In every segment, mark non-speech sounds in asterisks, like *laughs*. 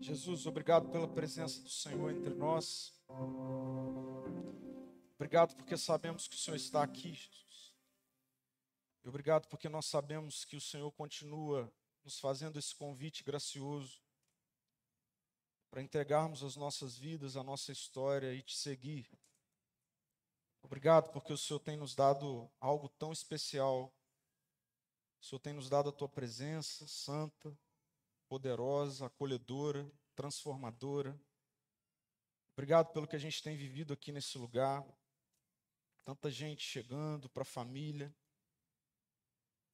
Jesus, obrigado pela presença do Senhor entre nós. Obrigado porque sabemos que o Senhor está aqui, Jesus. E obrigado porque nós sabemos que o Senhor continua nos fazendo esse convite gracioso para entregarmos as nossas vidas, a nossa história e te seguir. Obrigado porque o Senhor tem nos dado algo tão especial. O Senhor tem nos dado a tua presença santa, poderosa, acolhedora, transformadora. Obrigado pelo que a gente tem vivido aqui nesse lugar. Tanta gente chegando para a família.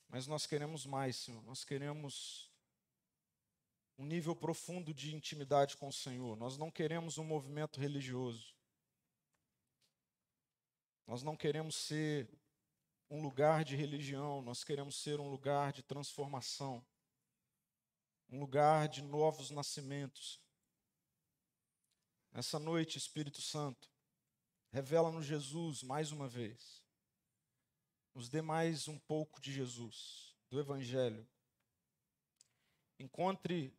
Mas nós queremos mais, Senhor. Nós queremos um nível profundo de intimidade com o Senhor. Nós não queremos um movimento religioso. Nós não queremos ser um lugar de religião, nós queremos ser um lugar de transformação um lugar de novos nascimentos. Nessa noite, Espírito Santo, revela-nos Jesus mais uma vez. Nos dê mais um pouco de Jesus, do Evangelho. Encontre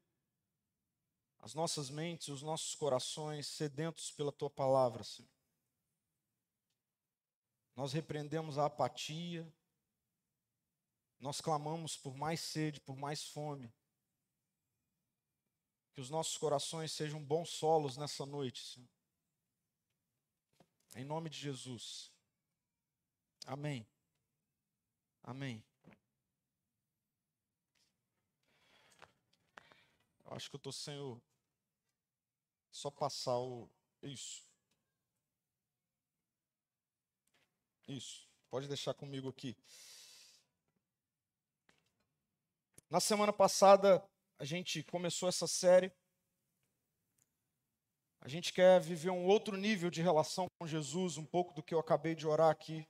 as nossas mentes, os nossos corações sedentos pela tua palavra, Senhor. Nós repreendemos a apatia, nós clamamos por mais sede, por mais fome. Que os nossos corações sejam bons solos nessa noite, Senhor. Em nome de Jesus. Amém. Amém. Eu acho que eu estou sem o. Só passar o. Isso. Isso. Pode deixar comigo aqui. Na semana passada, a gente começou essa série. A gente quer viver um outro nível de relação com Jesus, um pouco do que eu acabei de orar aqui.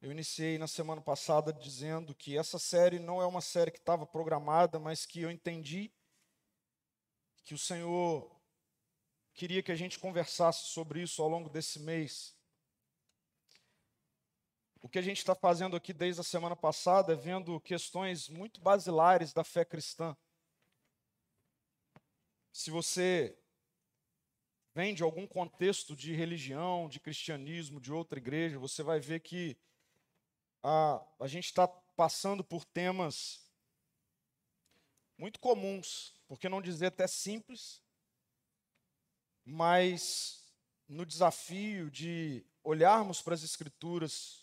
Eu iniciei na semana passada dizendo que essa série não é uma série que estava programada, mas que eu entendi que o Senhor queria que a gente conversasse sobre isso ao longo desse mês. O que a gente está fazendo aqui desde a semana passada é vendo questões muito basilares da fé cristã. Se você vem de algum contexto de religião, de cristianismo, de outra igreja, você vai ver que a, a gente está passando por temas muito comuns, por que não dizer até simples, mas no desafio de olharmos para as Escrituras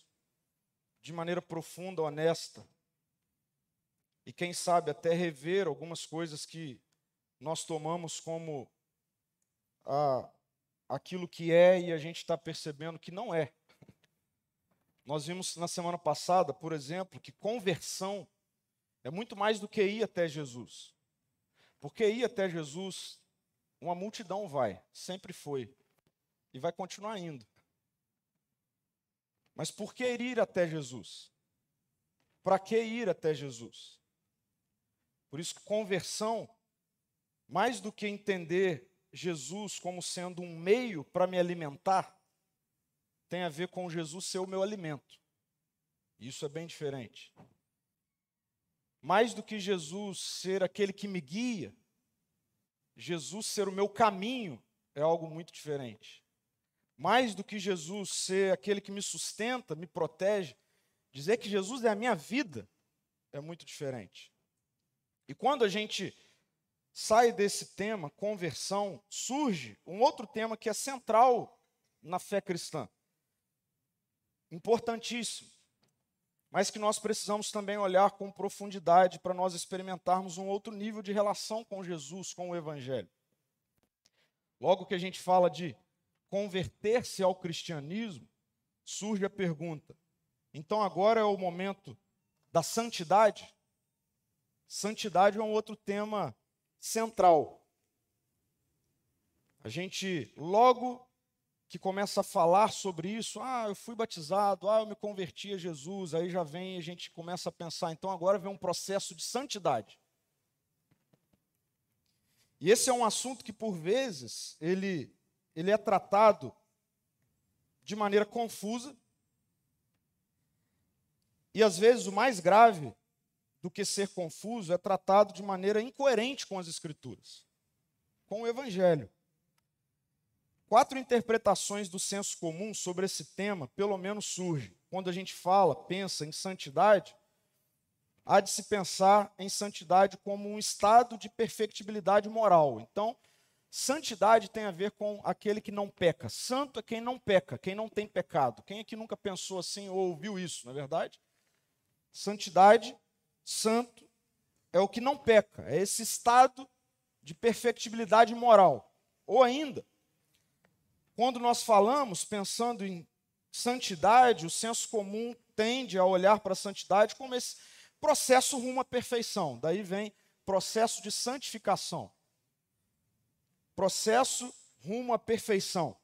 de maneira profunda, honesta. E quem sabe até rever algumas coisas que nós tomamos como ah, aquilo que é e a gente está percebendo que não é. Nós vimos na semana passada, por exemplo, que conversão é muito mais do que ir até Jesus. Porque ir até Jesus, uma multidão vai, sempre foi, e vai continuar indo. Mas por que ir até Jesus? Para que ir até Jesus? Por isso conversão, mais do que entender Jesus como sendo um meio para me alimentar, tem a ver com Jesus ser o meu alimento. Isso é bem diferente. Mais do que Jesus ser aquele que me guia, Jesus ser o meu caminho é algo muito diferente mais do que Jesus ser aquele que me sustenta, me protege, dizer que Jesus é a minha vida é muito diferente. E quando a gente sai desse tema, conversão, surge um outro tema que é central na fé cristã. Importantíssimo. Mas que nós precisamos também olhar com profundidade para nós experimentarmos um outro nível de relação com Jesus, com o Evangelho. Logo que a gente fala de converter-se ao cristianismo, surge a pergunta: então agora é o momento da santidade? Santidade é um outro tema central. A gente, logo que começa a falar sobre isso, ah, eu fui batizado, ah, eu me converti a Jesus, aí já vem, a gente começa a pensar, então agora vem um processo de santidade. E esse é um assunto que, por vezes, ele ele é tratado de maneira confusa. E às vezes o mais grave do que ser confuso, é tratado de maneira incoerente com as Escrituras, com o Evangelho. Quatro interpretações do senso comum sobre esse tema, pelo menos, surgem. Quando a gente fala, pensa em santidade, há de se pensar em santidade como um estado de perfectibilidade moral. Então, santidade tem a ver com aquele que não peca. Santo é quem não peca, quem não tem pecado. Quem aqui nunca pensou assim ou ouviu isso, não é verdade? Santidade, santo, é o que não peca, é esse estado de perfectibilidade moral. Ou ainda, quando nós falamos pensando em santidade, o senso comum tende a olhar para a santidade como esse processo rumo à perfeição. Daí vem processo de santificação. Processo rumo à perfeição.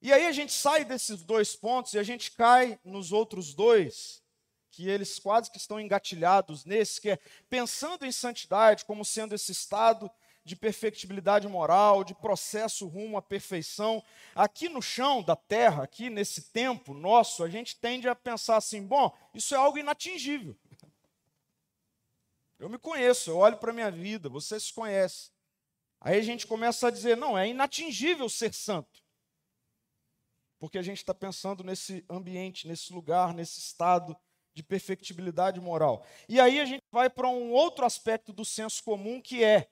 E aí a gente sai desses dois pontos e a gente cai nos outros dois, que eles quase que estão engatilhados nesse, que é pensando em santidade como sendo esse estado de perfectibilidade moral, de processo rumo à perfeição. Aqui no chão da terra, aqui nesse tempo nosso, a gente tende a pensar assim: bom, isso é algo inatingível. Eu me conheço, eu olho para a minha vida, você se conhece. Aí a gente começa a dizer: não, é inatingível ser santo. Porque a gente está pensando nesse ambiente, nesse lugar, nesse estado de perfectibilidade moral. E aí a gente vai para um outro aspecto do senso comum que é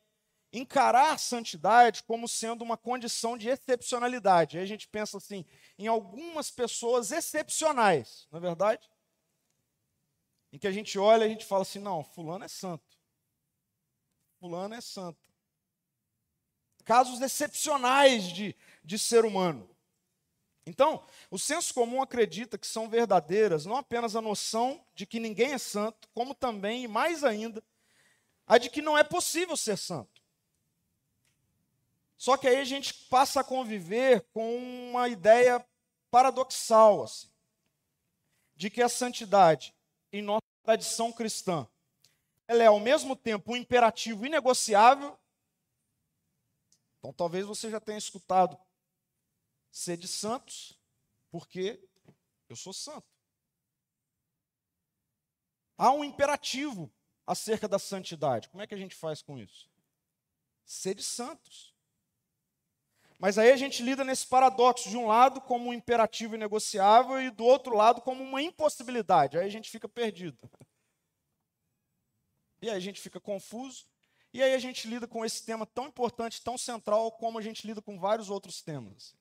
encarar a santidade como sendo uma condição de excepcionalidade. Aí a gente pensa assim, em algumas pessoas excepcionais, não é verdade? Em que a gente olha e a gente fala assim: não, Fulano é santo. Fulano é santo. Casos excepcionais de, de ser humano. Então, o senso comum acredita que são verdadeiras não apenas a noção de que ninguém é santo, como também, e mais ainda, a de que não é possível ser santo. Só que aí a gente passa a conviver com uma ideia paradoxal, assim, de que a santidade, em nossa tradição cristã, ela é ao mesmo tempo um imperativo inegociável. Então talvez você já tenha escutado ser de santos, porque eu sou santo. Há um imperativo acerca da santidade. Como é que a gente faz com isso? Ser de santos. Mas aí a gente lida nesse paradoxo, de um lado como um imperativo inegociável e do outro lado como uma impossibilidade. Aí a gente fica perdido. E aí a gente fica confuso. E aí a gente lida com esse tema tão importante, tão central, como a gente lida com vários outros temas.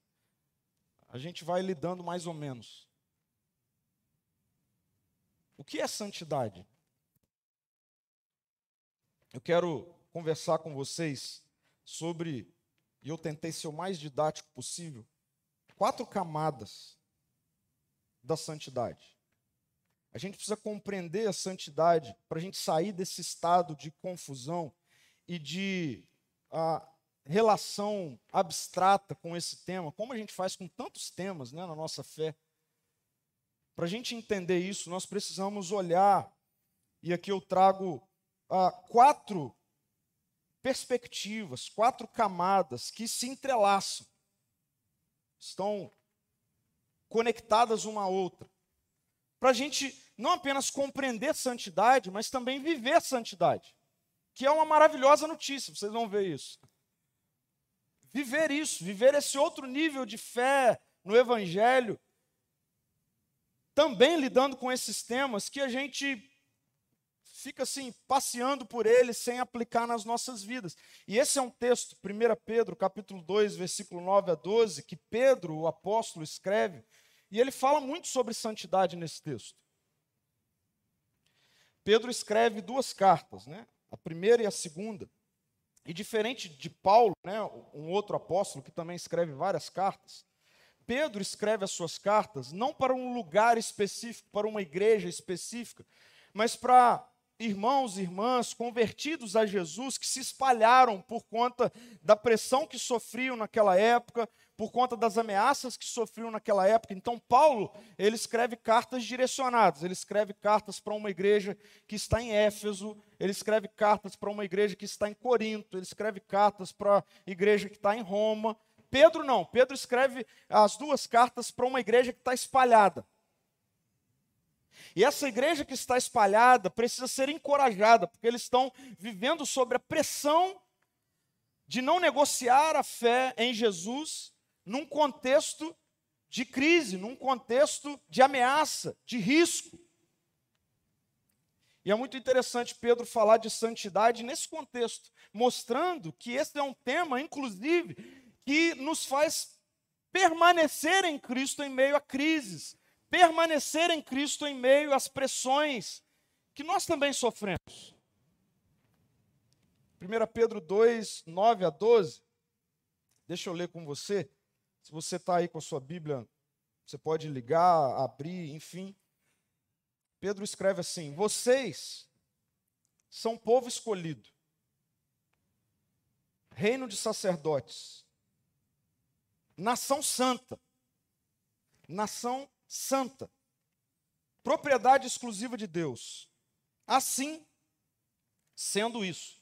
A gente vai lidando mais ou menos. O que é santidade? Eu quero conversar com vocês sobre e eu tentei ser o mais didático possível, quatro camadas da santidade. A gente precisa compreender a santidade para a gente sair desse estado de confusão e de a, relação abstrata com esse tema, como a gente faz com tantos temas né, na nossa fé. Para a gente entender isso, nós precisamos olhar, e aqui eu trago quatro perspectivas, quatro camadas que se entrelaçam, estão conectadas uma à outra, para a gente não apenas compreender santidade, mas também viver santidade, que é uma maravilhosa notícia, vocês vão ver isso. Viver isso, viver esse outro nível de fé no Evangelho, também lidando com esses temas que a gente fica assim, passeando por ele sem aplicar nas nossas vidas. E esse é um texto, 1 Pedro, capítulo 2, versículo 9 a 12, que Pedro, o apóstolo, escreve, e ele fala muito sobre santidade nesse texto. Pedro escreve duas cartas, né? A primeira e a segunda. E diferente de Paulo, né, um outro apóstolo que também escreve várias cartas, Pedro escreve as suas cartas não para um lugar específico, para uma igreja específica, mas para irmãos e irmãs convertidos a Jesus que se espalharam por conta da pressão que sofriam naquela época, por conta das ameaças que sofriam naquela época. Então, Paulo, ele escreve cartas direcionadas. Ele escreve cartas para uma igreja que está em Éfeso, ele escreve cartas para uma igreja que está em Corinto, ele escreve cartas para a igreja que está em Roma. Pedro não, Pedro escreve as duas cartas para uma igreja que está espalhada. E essa igreja que está espalhada precisa ser encorajada, porque eles estão vivendo sobre a pressão de não negociar a fé em Jesus num contexto de crise, num contexto de ameaça, de risco. E é muito interessante Pedro falar de santidade nesse contexto, mostrando que esse é um tema, inclusive, que nos faz permanecer em Cristo em meio a crises, permanecer em Cristo em meio às pressões que nós também sofremos. 1 Pedro 2, 9 a 12. Deixa eu ler com você. Se você está aí com a sua Bíblia, você pode ligar, abrir, enfim. Pedro escreve assim: Vocês são povo escolhido, reino de sacerdotes, nação santa, nação santa, propriedade exclusiva de Deus. Assim, sendo isso,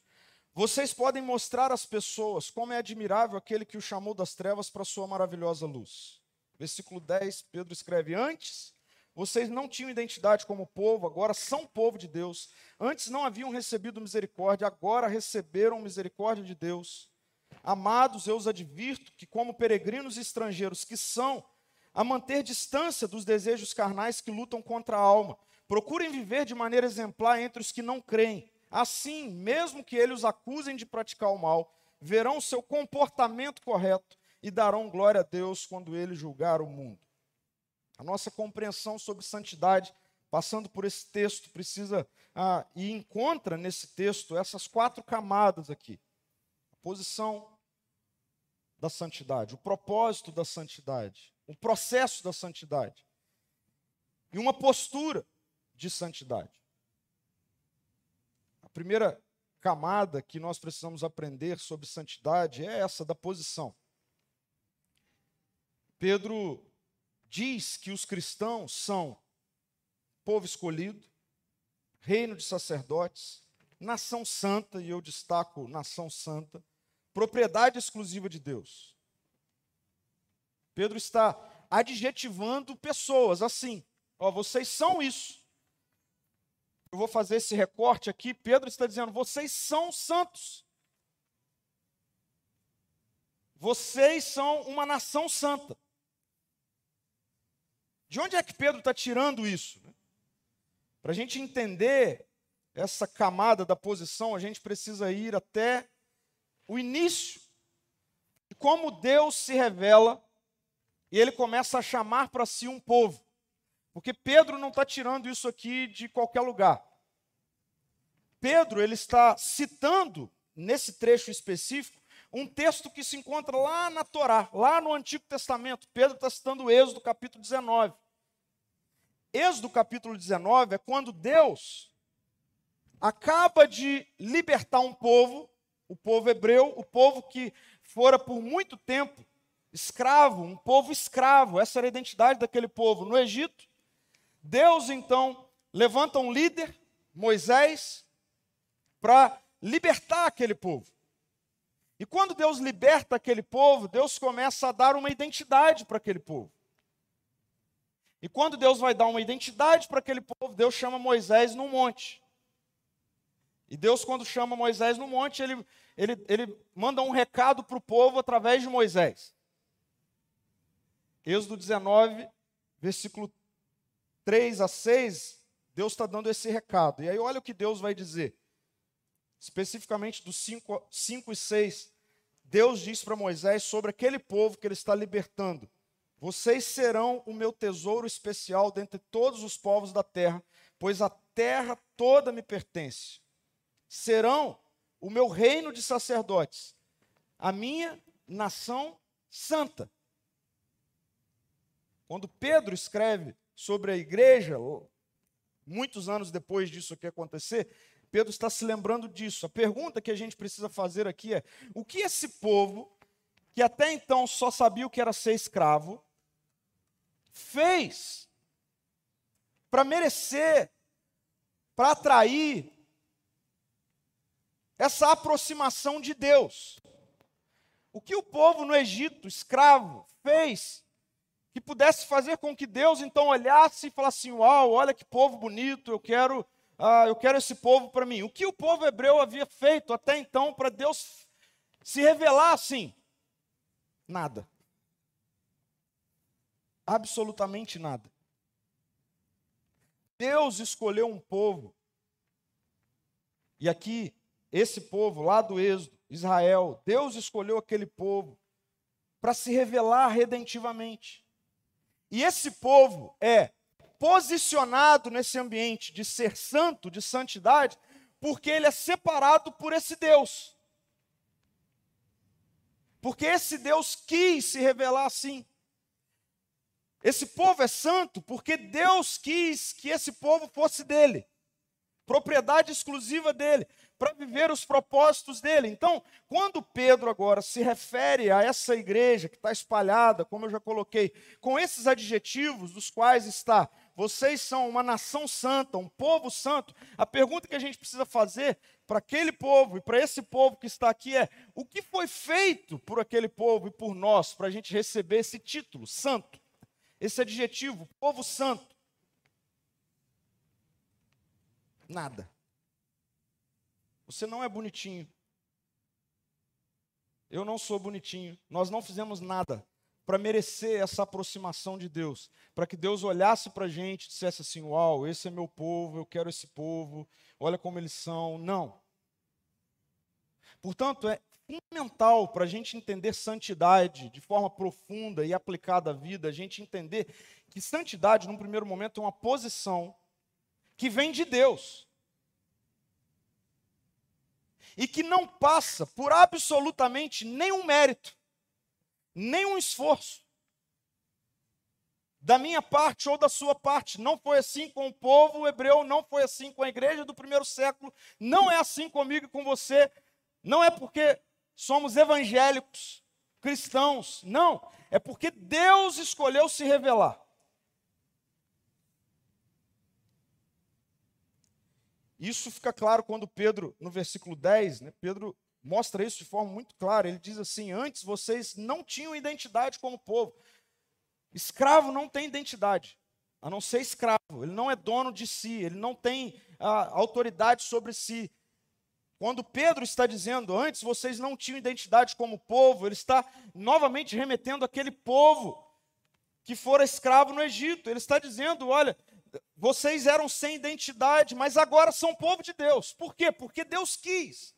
vocês podem mostrar às pessoas como é admirável aquele que o chamou das trevas para sua maravilhosa luz. Versículo 10, Pedro escreve: Antes vocês não tinham identidade como povo, agora são povo de Deus. Antes não haviam recebido misericórdia, agora receberam misericórdia de Deus. Amados, eu os advirto que, como peregrinos e estrangeiros que são, a manter distância dos desejos carnais que lutam contra a alma. Procurem viver de maneira exemplar entre os que não creem. Assim, mesmo que eles os acusem de praticar o mal, verão o seu comportamento correto e darão glória a Deus quando ele julgar o mundo. A nossa compreensão sobre santidade, passando por esse texto, precisa ah, e encontra nesse texto essas quatro camadas aqui: a posição da santidade, o propósito da santidade, o processo da santidade e uma postura de santidade. Primeira camada que nós precisamos aprender sobre santidade é essa da posição. Pedro diz que os cristãos são povo escolhido, reino de sacerdotes, nação santa, e eu destaco nação santa, propriedade exclusiva de Deus. Pedro está adjetivando pessoas assim, ó, vocês são isso. Eu vou fazer esse recorte aqui. Pedro está dizendo: vocês são santos. Vocês são uma nação santa. De onde é que Pedro está tirando isso? Para a gente entender essa camada da posição, a gente precisa ir até o início de como Deus se revela e ele começa a chamar para si um povo. Porque Pedro não está tirando isso aqui de qualquer lugar. Pedro ele está citando nesse trecho específico um texto que se encontra lá na Torá, lá no Antigo Testamento. Pedro está citando Êxodo capítulo 19. Êxodo capítulo 19 é quando Deus acaba de libertar um povo, o povo hebreu, o povo que fora por muito tempo escravo, um povo escravo, essa era a identidade daquele povo no Egito. Deus então levanta um líder, Moisés, para libertar aquele povo. E quando Deus liberta aquele povo, Deus começa a dar uma identidade para aquele povo. E quando Deus vai dar uma identidade para aquele povo, Deus chama Moisés num monte. E Deus, quando chama Moisés no monte, ele, ele, ele manda um recado para o povo através de Moisés. Êxodo 19, versículo 3 a 6, Deus está dando esse recado. E aí, olha o que Deus vai dizer especificamente dos 5, 5 e 6, Deus diz para Moisés sobre aquele povo que ele está libertando: Vocês serão o meu tesouro especial dentre todos os povos da terra, pois a terra toda me pertence. Serão o meu reino de sacerdotes, a minha nação santa. Quando Pedro escreve sobre a igreja, muitos anos depois disso aqui acontecer, Pedro está se lembrando disso. A pergunta que a gente precisa fazer aqui é: o que esse povo, que até então só sabia o que era ser escravo, fez para merecer, para atrair essa aproximação de Deus? O que o povo no Egito, escravo, fez que pudesse fazer com que Deus então olhasse e falasse: assim, Uau, olha que povo bonito, eu quero, uh, eu quero esse povo para mim. O que o povo hebreu havia feito até então para Deus se revelar assim? Nada. Absolutamente nada. Deus escolheu um povo, e aqui, esse povo lá do Êxodo, Israel, Deus escolheu aquele povo para se revelar redentivamente. E esse povo é posicionado nesse ambiente de ser santo, de santidade, porque ele é separado por esse Deus. Porque esse Deus quis se revelar assim. Esse povo é santo porque Deus quis que esse povo fosse dele, propriedade exclusiva dele, para viver os propósitos dele. Então, quando Pedro agora se refere a essa igreja que está espalhada, como eu já coloquei, com esses adjetivos dos quais está, vocês são uma nação santa, um povo santo, a pergunta que a gente precisa fazer para aquele povo e para esse povo que está aqui é: o que foi feito por aquele povo e por nós para a gente receber esse título, santo? Esse adjetivo, povo santo. Nada. Você não é bonitinho. Eu não sou bonitinho. Nós não fizemos nada para merecer essa aproximação de Deus. Para que Deus olhasse para a gente e dissesse assim: Uau, esse é meu povo, eu quero esse povo, olha como eles são. Não. Portanto, é fundamental para a gente entender santidade de forma profunda e aplicada à vida, a gente entender que santidade, num primeiro momento, é uma posição que vem de Deus. E que não passa por absolutamente nenhum mérito, nenhum esforço. Da minha parte ou da sua parte. Não foi assim com o povo hebreu, não foi assim com a igreja do primeiro século, não é assim comigo e com você. Não é porque somos evangélicos, cristãos. Não, é porque Deus escolheu se revelar. Isso fica claro quando Pedro, no versículo 10, né, Pedro mostra isso de forma muito clara. Ele diz assim: Antes vocês não tinham identidade como povo. Escravo não tem identidade, a não ser escravo. Ele não é dono de si, ele não tem a, autoridade sobre si. Quando Pedro está dizendo, antes vocês não tinham identidade como povo, ele está novamente remetendo aquele povo que fora escravo no Egito. Ele está dizendo: olha, vocês eram sem identidade, mas agora são povo de Deus. Por quê? Porque Deus quis.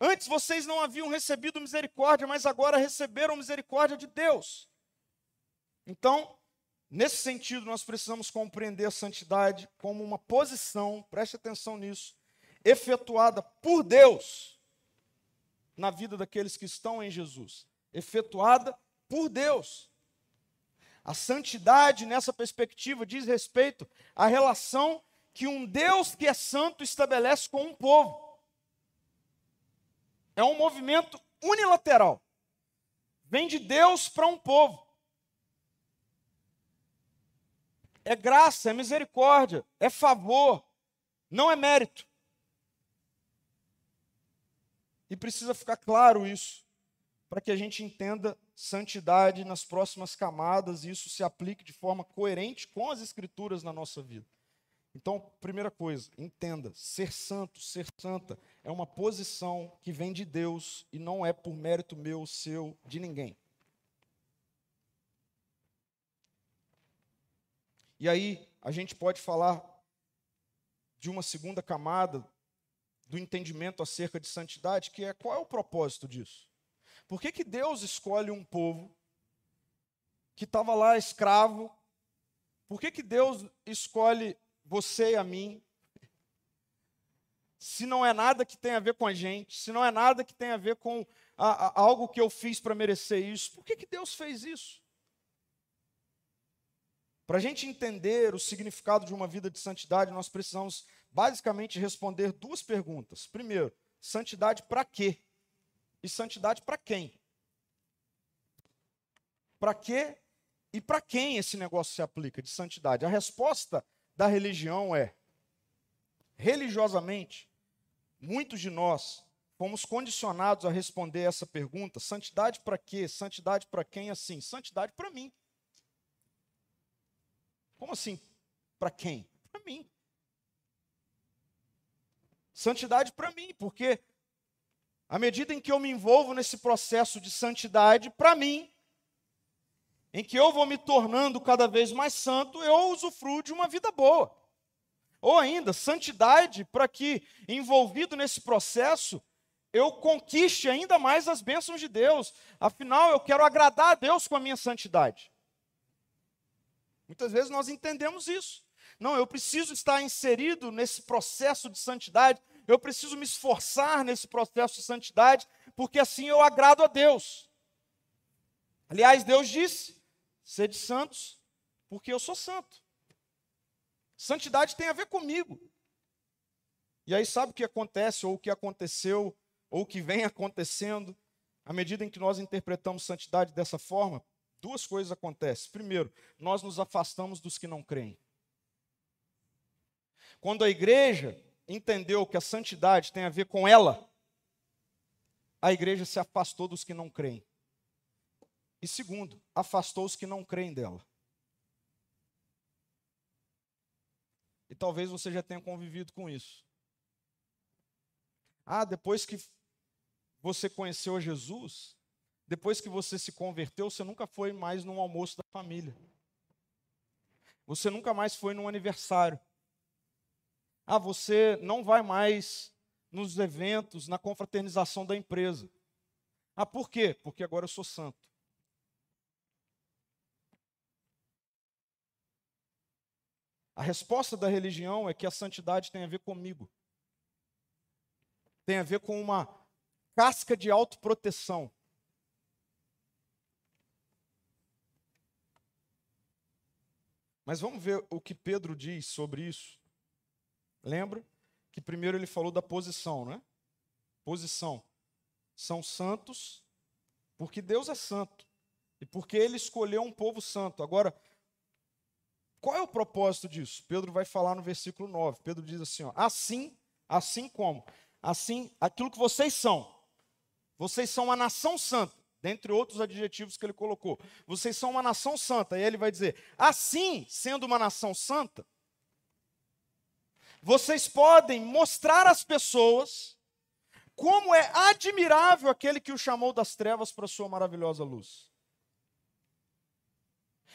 Antes vocês não haviam recebido misericórdia, mas agora receberam misericórdia de Deus. Então, nesse sentido, nós precisamos compreender a santidade como uma posição, preste atenção nisso, efetuada por Deus na vida daqueles que estão em Jesus. Efetuada por Deus. A santidade, nessa perspectiva, diz respeito à relação que um Deus que é santo estabelece com um povo. É um movimento unilateral. Vem de Deus para um povo. É graça, é misericórdia, é favor, não é mérito. E precisa ficar claro isso, para que a gente entenda santidade nas próximas camadas e isso se aplique de forma coerente com as Escrituras na nossa vida. Então, primeira coisa, entenda: ser santo, ser santa, é uma posição que vem de Deus e não é por mérito meu, seu, de ninguém. E aí, a gente pode falar de uma segunda camada do entendimento acerca de santidade, que é qual é o propósito disso? Por que, que Deus escolhe um povo que estava lá escravo? Por que, que Deus escolhe você e a mim? Se não é nada que tem a ver com a gente, se não é nada que tem a ver com a, a, algo que eu fiz para merecer isso, por que, que Deus fez isso? Para a gente entender o significado de uma vida de santidade, nós precisamos basicamente responder duas perguntas. Primeiro, santidade para quê? E santidade para quem? Para quê e para quem esse negócio se aplica de santidade? A resposta da religião é: religiosamente, muitos de nós fomos condicionados a responder essa pergunta: santidade para quê? Santidade para quem? Assim, santidade para mim. Como assim? Para quem? Para mim. Santidade para mim, porque à medida em que eu me envolvo nesse processo de santidade, para mim, em que eu vou me tornando cada vez mais santo, eu usufruo de uma vida boa. Ou ainda, santidade para que, envolvido nesse processo, eu conquiste ainda mais as bênçãos de Deus. Afinal, eu quero agradar a Deus com a minha santidade. Muitas vezes nós entendemos isso. Não, eu preciso estar inserido nesse processo de santidade, eu preciso me esforçar nesse processo de santidade, porque assim eu agrado a Deus. Aliás, Deus disse: sede santos, porque eu sou santo. Santidade tem a ver comigo. E aí, sabe o que acontece, ou o que aconteceu, ou o que vem acontecendo, à medida em que nós interpretamos santidade dessa forma? Duas coisas acontecem. Primeiro, nós nos afastamos dos que não creem. Quando a igreja entendeu que a santidade tem a ver com ela, a igreja se afastou dos que não creem. E segundo, afastou os que não creem dela. E talvez você já tenha convivido com isso. Ah, depois que você conheceu Jesus, depois que você se converteu, você nunca foi mais num almoço da família. Você nunca mais foi num aniversário. Ah, você não vai mais nos eventos, na confraternização da empresa. Ah, por quê? Porque agora eu sou santo. A resposta da religião é que a santidade tem a ver comigo. Tem a ver com uma casca de autoproteção. Mas vamos ver o que Pedro diz sobre isso. Lembra que primeiro ele falou da posição, né? Posição. São santos porque Deus é santo e porque ele escolheu um povo santo. Agora, qual é o propósito disso? Pedro vai falar no versículo 9. Pedro diz assim: ó, assim, assim como? Assim, aquilo que vocês são. Vocês são uma nação santa, dentre outros adjetivos que ele colocou. Vocês são uma nação santa. E ele vai dizer: assim, sendo uma nação santa, vocês podem mostrar às pessoas como é admirável aquele que o chamou das trevas para a sua maravilhosa luz.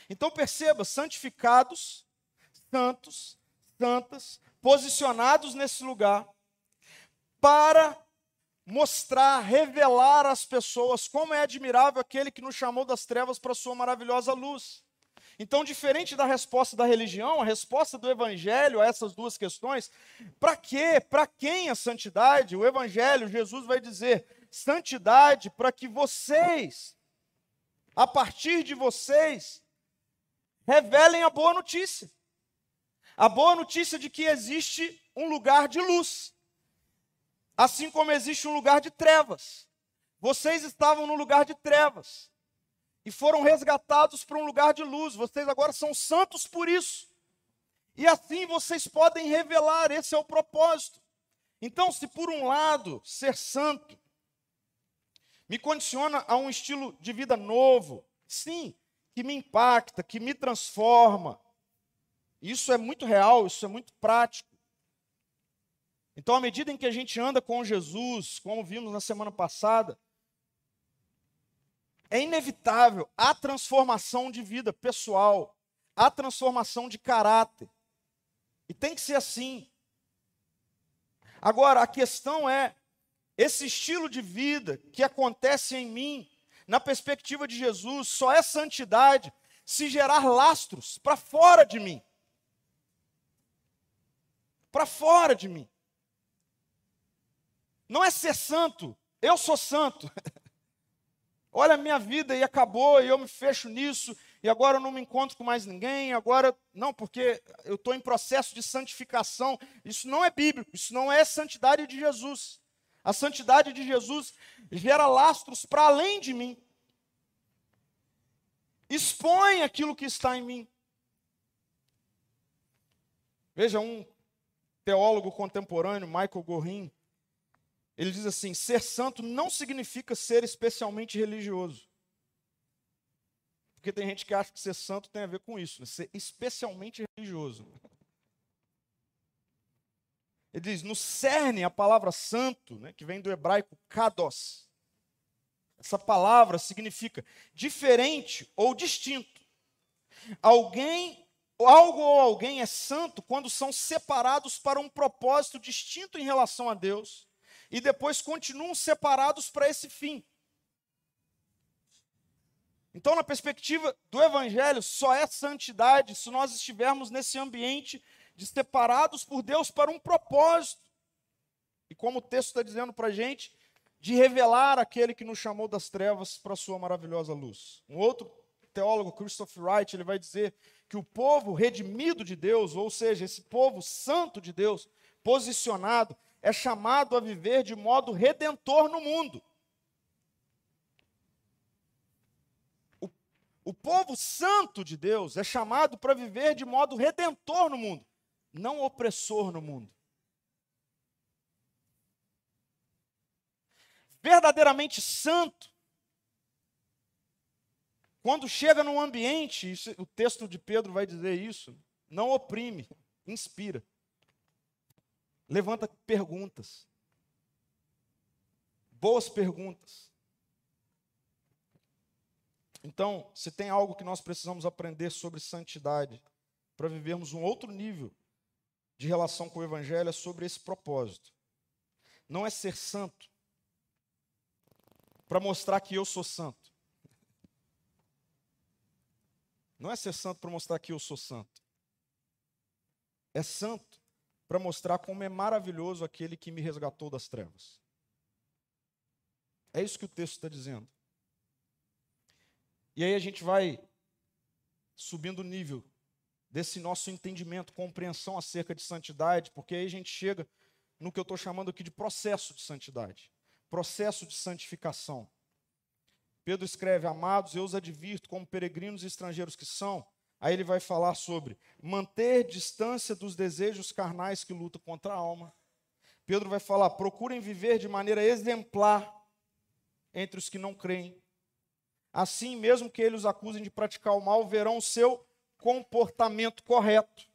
Então perceba, santificados, santos, santas, posicionados nesse lugar, para mostrar, revelar às pessoas como é admirável aquele que nos chamou das trevas para a sua maravilhosa luz. Então, diferente da resposta da religião, a resposta do evangelho a essas duas questões, para quê? Para quem a santidade? O evangelho, Jesus vai dizer: santidade para que vocês, a partir de vocês, revelem a boa notícia. A boa notícia de que existe um lugar de luz, assim como existe um lugar de trevas. Vocês estavam no lugar de trevas e foram resgatados para um lugar de luz. Vocês agora são santos por isso. E assim vocês podem revelar, esse é o propósito. Então, se por um lado ser santo me condiciona a um estilo de vida novo, sim, que me impacta, que me transforma, isso é muito real, isso é muito prático. Então, à medida em que a gente anda com Jesus, como vimos na semana passada, é inevitável a transformação de vida pessoal, a transformação de caráter. E tem que ser assim. Agora, a questão é: esse estilo de vida que acontece em mim, na perspectiva de Jesus, só é santidade se gerar lastros para fora de mim. Para fora de mim. Não é ser santo, eu sou santo. *laughs* Olha a minha vida e acabou, e eu me fecho nisso, e agora eu não me encontro com mais ninguém, agora. Não, porque eu estou em processo de santificação. Isso não é bíblico, isso não é santidade de Jesus. A santidade de Jesus gera lastros para além de mim. Expõe aquilo que está em mim. Veja, um teólogo contemporâneo, Michael Gorin, ele diz assim: ser santo não significa ser especialmente religioso. Porque tem gente que acha que ser santo tem a ver com isso, né? ser especialmente religioso. Ele diz: no cerne a palavra santo, né, que vem do hebraico kados. Essa palavra significa diferente ou distinto. Alguém, algo ou alguém é santo quando são separados para um propósito distinto em relação a Deus e depois continuam separados para esse fim. Então, na perspectiva do Evangelho, só é santidade se nós estivermos nesse ambiente de separados por Deus para um propósito. E como o texto está dizendo para a gente, de revelar aquele que nos chamou das trevas para a sua maravilhosa luz. Um outro teólogo, Christopher Wright, ele vai dizer que o povo redimido de Deus, ou seja, esse povo santo de Deus, posicionado, é chamado a viver de modo redentor no mundo. O, o povo santo de Deus é chamado para viver de modo redentor no mundo, não opressor no mundo. Verdadeiramente santo, quando chega num ambiente, isso, o texto de Pedro vai dizer isso, não oprime, inspira. Levanta perguntas. Boas perguntas. Então, se tem algo que nós precisamos aprender sobre santidade, para vivermos um outro nível de relação com o Evangelho, é sobre esse propósito. Não é ser santo para mostrar que eu sou santo. Não é ser santo para mostrar que eu sou santo. É santo para mostrar como é maravilhoso aquele que me resgatou das trevas. É isso que o texto está dizendo. E aí a gente vai subindo o nível desse nosso entendimento, compreensão acerca de santidade, porque aí a gente chega no que eu estou chamando aqui de processo de santidade, processo de santificação. Pedro escreve: Amados, eu os advirto, como peregrinos e estrangeiros que são, Aí ele vai falar sobre manter distância dos desejos carnais que lutam contra a alma. Pedro vai falar: procurem viver de maneira exemplar entre os que não creem. Assim, mesmo que eles os acusem de praticar o mal, verão o seu comportamento correto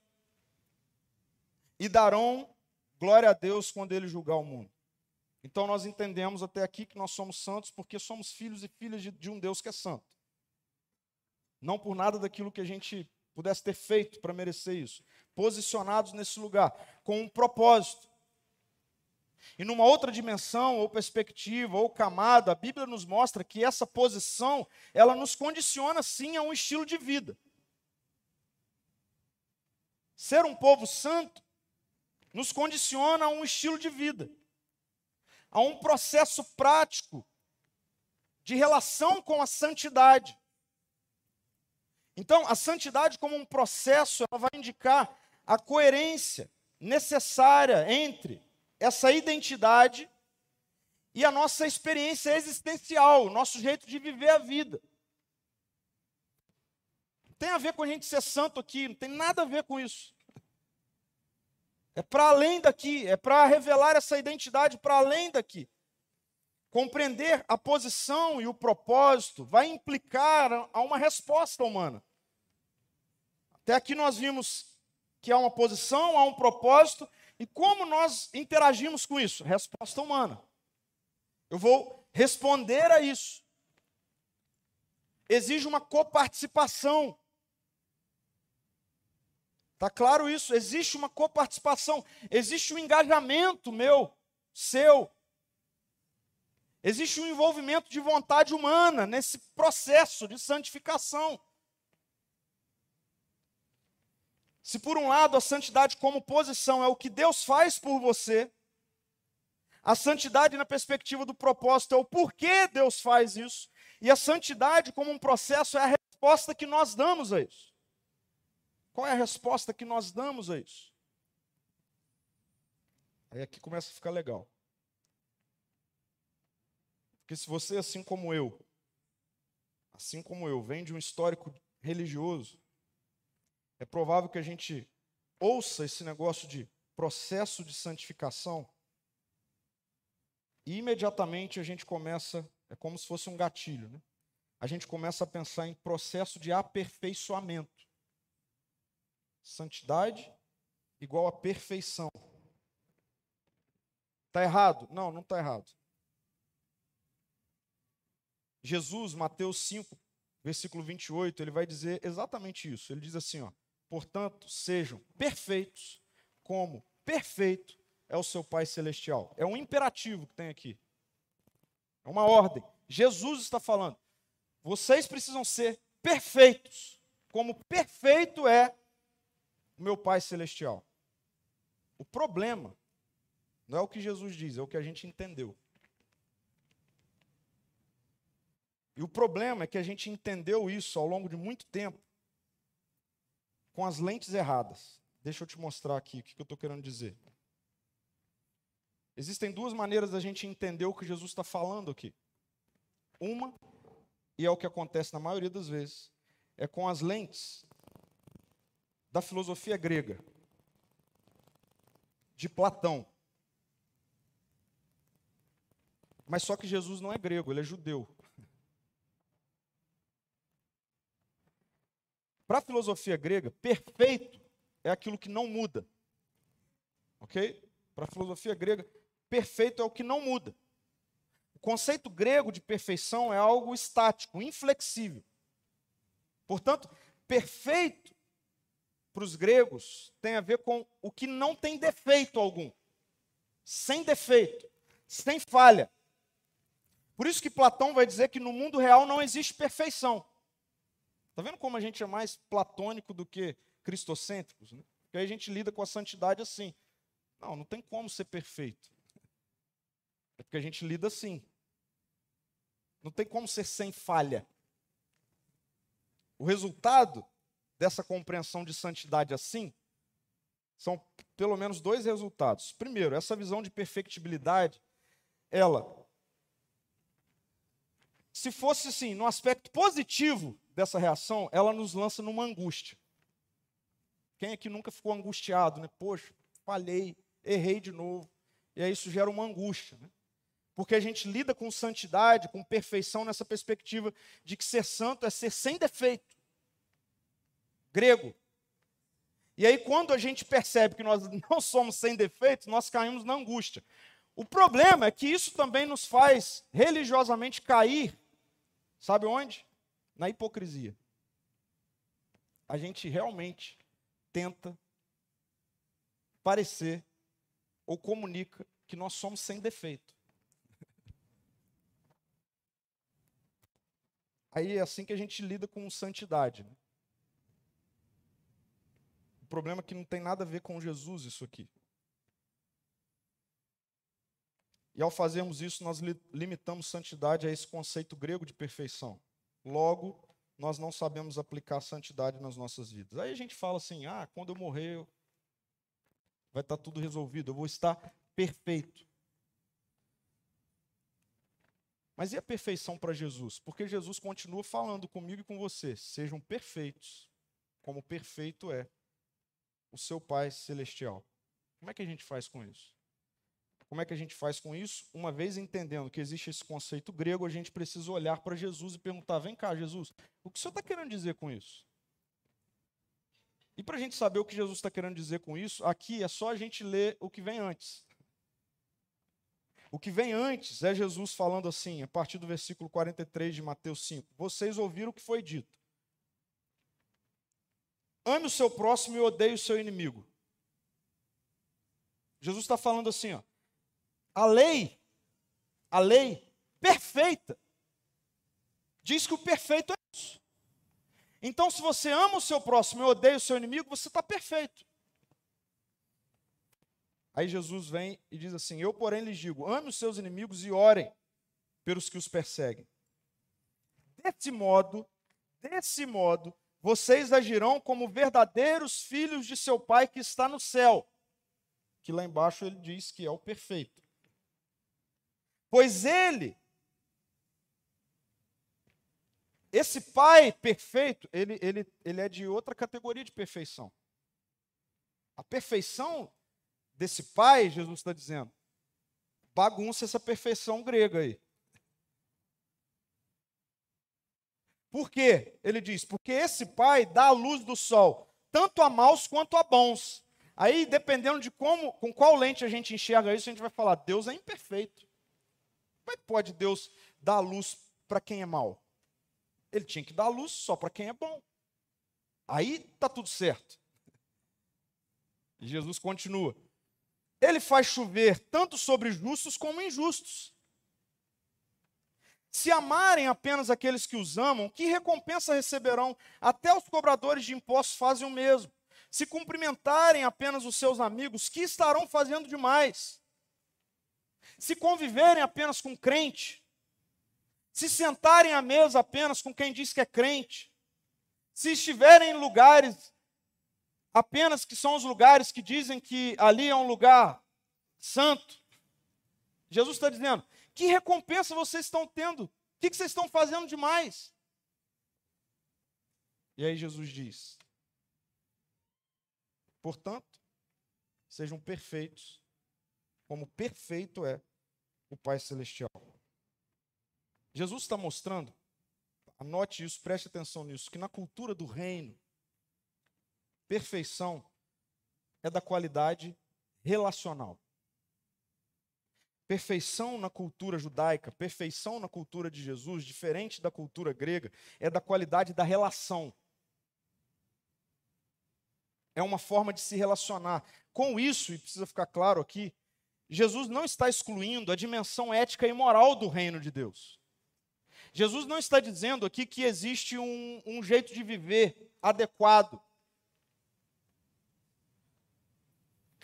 e darão glória a Deus quando ele julgar o mundo. Então, nós entendemos até aqui que nós somos santos porque somos filhos e filhas de, de um Deus que é santo. Não por nada daquilo que a gente pudesse ter feito para merecer isso. Posicionados nesse lugar, com um propósito. E numa outra dimensão, ou perspectiva, ou camada, a Bíblia nos mostra que essa posição, ela nos condiciona sim a um estilo de vida. Ser um povo santo nos condiciona a um estilo de vida, a um processo prático de relação com a santidade. Então, a santidade, como um processo, ela vai indicar a coerência necessária entre essa identidade e a nossa experiência existencial, o nosso jeito de viver a vida. Tem a ver com a gente ser santo aqui, não tem nada a ver com isso. É para além daqui, é para revelar essa identidade para além daqui. Compreender a posição e o propósito vai implicar a uma resposta humana. Até aqui nós vimos que há uma posição, há um propósito, e como nós interagimos com isso? Resposta humana. Eu vou responder a isso. Exige uma coparticipação. Está claro isso? Existe uma coparticipação, existe um engajamento meu, seu. Existe um envolvimento de vontade humana nesse processo de santificação. Se por um lado a santidade como posição é o que Deus faz por você, a santidade na perspectiva do propósito é o porquê Deus faz isso, e a santidade como um processo é a resposta que nós damos a isso. Qual é a resposta que nós damos a isso? Aí aqui começa a ficar legal. Porque se você, assim como eu, assim como eu, vem de um histórico religioso, é provável que a gente ouça esse negócio de processo de santificação e imediatamente a gente começa, é como se fosse um gatilho, né? A gente começa a pensar em processo de aperfeiçoamento. Santidade igual a perfeição. Está errado? Não, não está errado. Jesus, Mateus 5, versículo 28, ele vai dizer exatamente isso. Ele diz assim, ó: "Portanto, sejam perfeitos, como perfeito é o seu Pai celestial". É um imperativo que tem aqui. É uma ordem. Jesus está falando: "Vocês precisam ser perfeitos, como perfeito é o meu Pai celestial". O problema não é o que Jesus diz, é o que a gente entendeu. E o problema é que a gente entendeu isso ao longo de muito tempo com as lentes erradas. Deixa eu te mostrar aqui o que eu estou querendo dizer. Existem duas maneiras da gente entender o que Jesus está falando aqui. Uma, e é o que acontece na maioria das vezes, é com as lentes da filosofia grega, de Platão. Mas só que Jesus não é grego, ele é judeu. Para a filosofia grega, perfeito é aquilo que não muda. Ok? Para a filosofia grega, perfeito é o que não muda. O conceito grego de perfeição é algo estático, inflexível. Portanto, perfeito para os gregos tem a ver com o que não tem defeito algum. Sem defeito, sem falha. Por isso que Platão vai dizer que no mundo real não existe perfeição. Está vendo como a gente é mais platônico do que cristocêntricos? Né? Porque aí a gente lida com a santidade assim. Não, não tem como ser perfeito. É porque a gente lida assim. Não tem como ser sem falha. O resultado dessa compreensão de santidade assim são pelo menos dois resultados. Primeiro, essa visão de perfectibilidade, ela se fosse assim, no aspecto positivo dessa reação, ela nos lança numa angústia. Quem aqui nunca ficou angustiado, né? Poxa, falhei, errei de novo. E aí isso gera uma angústia, né? Porque a gente lida com santidade, com perfeição nessa perspectiva de que ser santo é ser sem defeito. Grego. E aí quando a gente percebe que nós *laughs* não somos sem defeitos, nós caímos na angústia. O problema é que isso também nos faz religiosamente cair Sabe onde? Na hipocrisia. A gente realmente tenta parecer ou comunica que nós somos sem defeito. Aí é assim que a gente lida com santidade. Né? O problema é que não tem nada a ver com Jesus isso aqui. E ao fazermos isso, nós limitamos santidade a esse conceito grego de perfeição. Logo, nós não sabemos aplicar santidade nas nossas vidas. Aí a gente fala assim: ah, quando eu morrer, vai estar tudo resolvido, eu vou estar perfeito. Mas e a perfeição para Jesus? Porque Jesus continua falando comigo e com você: sejam perfeitos, como perfeito é o seu Pai Celestial. Como é que a gente faz com isso? Como é que a gente faz com isso? Uma vez entendendo que existe esse conceito grego, a gente precisa olhar para Jesus e perguntar: vem cá, Jesus, o que o senhor está querendo dizer com isso? E para a gente saber o que Jesus está querendo dizer com isso, aqui é só a gente ler o que vem antes. O que vem antes é Jesus falando assim, a partir do versículo 43 de Mateus 5: Vocês ouviram o que foi dito. Ame o seu próximo e odeie o seu inimigo. Jesus está falando assim, ó. A lei, a lei perfeita, diz que o perfeito é isso. Então, se você ama o seu próximo e odeia o seu inimigo, você está perfeito. Aí Jesus vem e diz assim: Eu, porém, lhes digo: ame os seus inimigos e orem pelos que os perseguem. Desse modo, desse modo, vocês agirão como verdadeiros filhos de seu Pai que está no céu. Que lá embaixo ele diz que é o perfeito. Pois ele, esse pai perfeito, ele, ele, ele é de outra categoria de perfeição. A perfeição desse pai, Jesus está dizendo, bagunça essa perfeição grega aí. Por quê? Ele diz: porque esse pai dá a luz do sol, tanto a maus quanto a bons. Aí, dependendo de como, com qual lente a gente enxerga isso, a gente vai falar: Deus é imperfeito. Como é que pode Deus dar luz para quem é mau? Ele tinha que dar luz só para quem é bom. Aí tá tudo certo. Jesus continua. Ele faz chover tanto sobre justos como injustos. Se amarem apenas aqueles que os amam, que recompensa receberão? Até os cobradores de impostos fazem o mesmo. Se cumprimentarem apenas os seus amigos, que estarão fazendo demais? Se conviverem apenas com crente, se sentarem à mesa apenas com quem diz que é crente, se estiverem em lugares apenas que são os lugares que dizem que ali é um lugar santo. Jesus está dizendo: que recompensa vocês estão tendo? O que vocês estão fazendo demais? E aí Jesus diz: portanto, sejam perfeitos, como perfeito é o Pai Celestial. Jesus está mostrando, anote isso, preste atenção nisso, que na cultura do reino, Perfeição é da qualidade relacional. Perfeição na cultura judaica, perfeição na cultura de Jesus, diferente da cultura grega, é da qualidade da relação. É uma forma de se relacionar. Com isso, e precisa ficar claro aqui, Jesus não está excluindo a dimensão ética e moral do reino de Deus. Jesus não está dizendo aqui que existe um, um jeito de viver adequado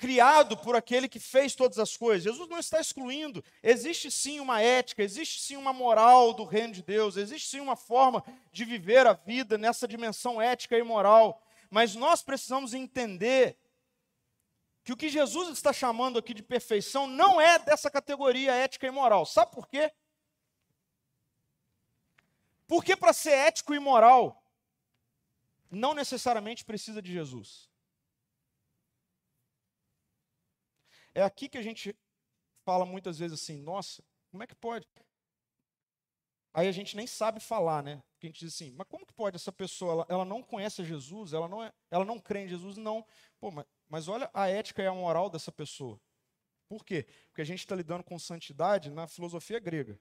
criado por aquele que fez todas as coisas. Jesus não está excluindo. Existe sim uma ética, existe sim uma moral do reino de Deus, existe sim uma forma de viver a vida nessa dimensão ética e moral. Mas nós precisamos entender que o que Jesus está chamando aqui de perfeição não é dessa categoria ética e moral. Sabe por quê? Porque para ser ético e moral, não necessariamente precisa de Jesus. É aqui que a gente fala muitas vezes assim: nossa, como é que pode? Aí a gente nem sabe falar, né? Porque a gente diz assim, mas como que pode essa pessoa, ela, ela não conhece Jesus, ela não, é, ela não crê em Jesus, não. Pô, mas, mas olha a ética e a moral dessa pessoa. Por quê? Porque a gente está lidando com santidade na filosofia grega.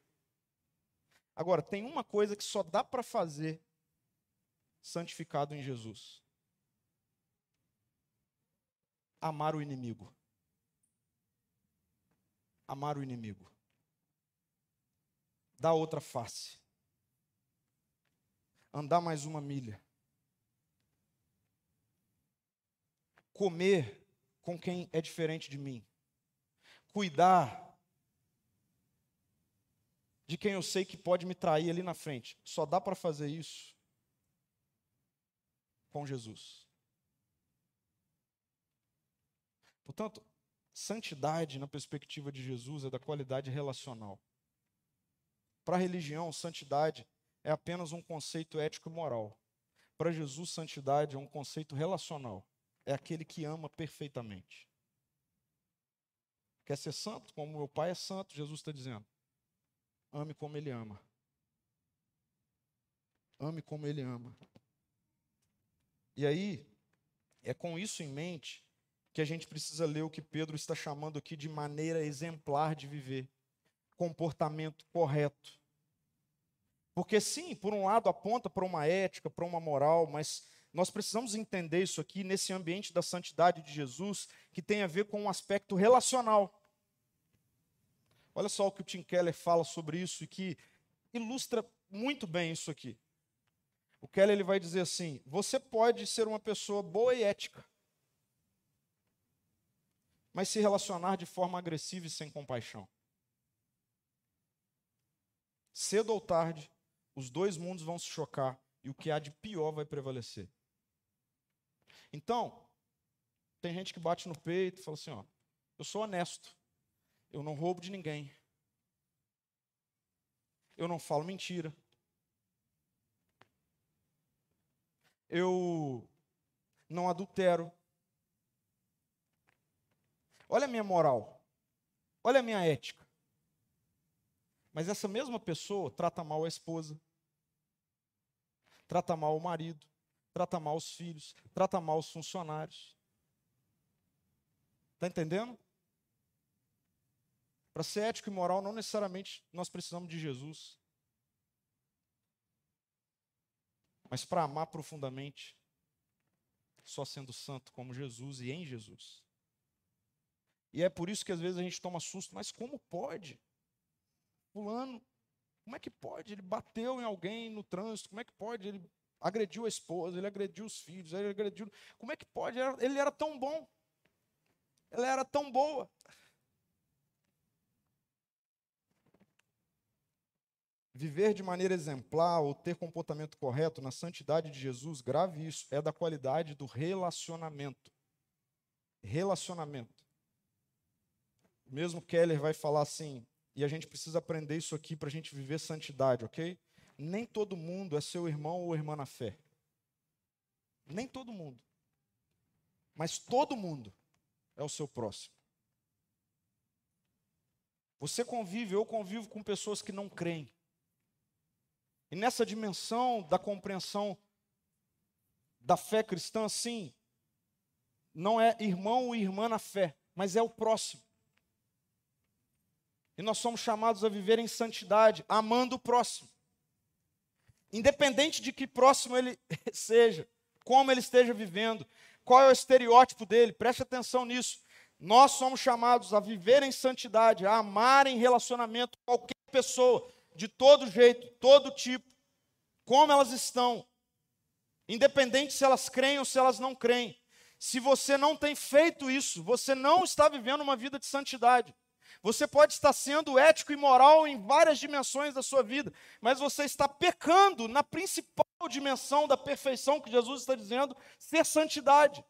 Agora, tem uma coisa que só dá para fazer santificado em Jesus: amar o inimigo amar o inimigo. Dar outra face. Andar mais uma milha. Comer com quem é diferente de mim. Cuidar de quem eu sei que pode me trair ali na frente. Só dá para fazer isso com Jesus. Portanto, Santidade, na perspectiva de Jesus, é da qualidade relacional. Para a religião, santidade é apenas um conceito ético e moral. Para Jesus, santidade é um conceito relacional. É aquele que ama perfeitamente. Quer ser santo? Como meu pai é santo, Jesus está dizendo. Ame como ele ama. Ame como ele ama. E aí, é com isso em mente que a gente precisa ler o que Pedro está chamando aqui de maneira exemplar de viver, comportamento correto. Porque, sim, por um lado aponta para uma ética, para uma moral, mas nós precisamos entender isso aqui nesse ambiente da santidade de Jesus, que tem a ver com um aspecto relacional. Olha só o que o Tim Keller fala sobre isso e que ilustra muito bem isso aqui. O Keller ele vai dizer assim: você pode ser uma pessoa boa e ética, mas se relacionar de forma agressiva e sem compaixão. Cedo ou tarde, os dois mundos vão se chocar e o que há de pior vai prevalecer. Então, tem gente que bate no peito e fala assim: ó, eu sou honesto, eu não roubo de ninguém, eu não falo mentira, eu não adultero, Olha a minha moral. Olha a minha ética. Mas essa mesma pessoa trata mal a esposa. trata mal o marido, trata mal os filhos, trata mal os funcionários. Está entendendo? Para ser ético e moral, não necessariamente nós precisamos de Jesus. Mas para amar profundamente, só sendo santo como Jesus e em Jesus. E é por isso que às vezes a gente toma susto, mas como pode? Fulano, como é que pode? Ele bateu em alguém no trânsito, como é que pode? Ele agrediu a esposa, ele agrediu os filhos, ele agrediu. Como é que pode? Ele era tão bom. Ela era tão boa. Viver de maneira exemplar ou ter comportamento correto na santidade de Jesus, grave isso, é da qualidade do relacionamento. Relacionamento. Mesmo Keller vai falar assim, e a gente precisa aprender isso aqui para a gente viver santidade, ok? Nem todo mundo é seu irmão ou irmã na fé. Nem todo mundo. Mas todo mundo é o seu próximo. Você convive, eu convivo com pessoas que não creem. E nessa dimensão da compreensão da fé cristã, sim, não é irmão ou irmã na fé, mas é o próximo. E nós somos chamados a viver em santidade, amando o próximo. Independente de que próximo ele *laughs* seja, como ele esteja vivendo, qual é o estereótipo dele, preste atenção nisso. Nós somos chamados a viver em santidade, a amar em relacionamento qualquer pessoa, de todo jeito, todo tipo, como elas estão, independente se elas creem ou se elas não creem. Se você não tem feito isso, você não está vivendo uma vida de santidade. Você pode estar sendo ético e moral em várias dimensões da sua vida, mas você está pecando na principal dimensão da perfeição que Jesus está dizendo, ser santidade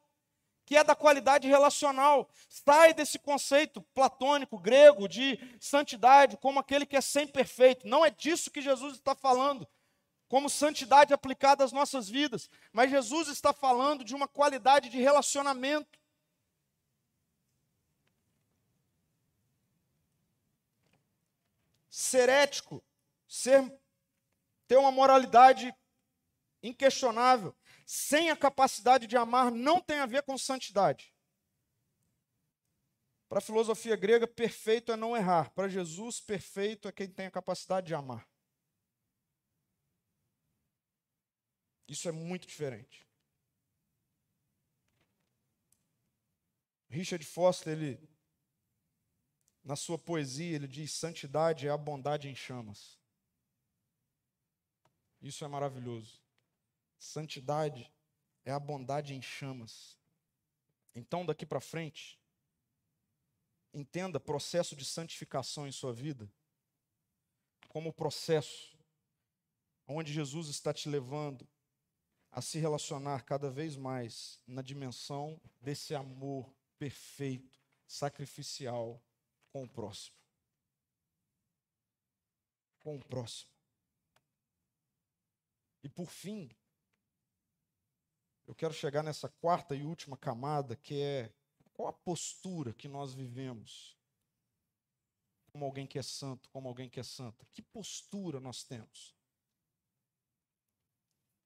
que é da qualidade relacional. Sai desse conceito platônico, grego, de santidade, como aquele que é sempre perfeito. Não é disso que Jesus está falando, como santidade aplicada às nossas vidas. Mas Jesus está falando de uma qualidade de relacionamento. Ser ético, ser, ter uma moralidade inquestionável, sem a capacidade de amar não tem a ver com santidade. Para a filosofia grega, perfeito é não errar. Para Jesus, perfeito é quem tem a capacidade de amar. Isso é muito diferente. Richard Foster, ele, na sua poesia, ele diz: santidade é a bondade em chamas. Isso é maravilhoso. Santidade é a bondade em chamas. Então, daqui para frente, entenda processo de santificação em sua vida como processo onde Jesus está te levando a se relacionar cada vez mais na dimensão desse amor perfeito, sacrificial com o próximo. Com o próximo. E por fim, eu quero chegar nessa quarta e última camada, que é qual a postura que nós vivemos como alguém que é santo, como alguém que é santa. Que postura nós temos?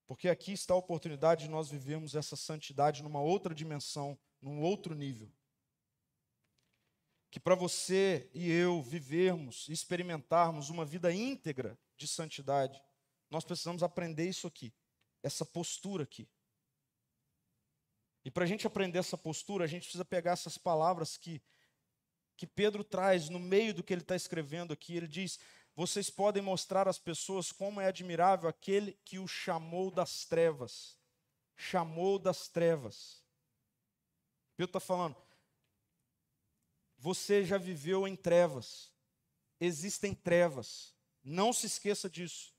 Porque aqui está a oportunidade de nós vivermos essa santidade numa outra dimensão, num outro nível. Que para você e eu vivermos, experimentarmos uma vida íntegra de santidade, nós precisamos aprender isso aqui, essa postura aqui. E para a gente aprender essa postura, a gente precisa pegar essas palavras que, que Pedro traz no meio do que ele está escrevendo aqui. Ele diz: Vocês podem mostrar às pessoas como é admirável aquele que o chamou das trevas. Chamou das trevas. Pedro está falando: Você já viveu em trevas. Existem trevas. Não se esqueça disso.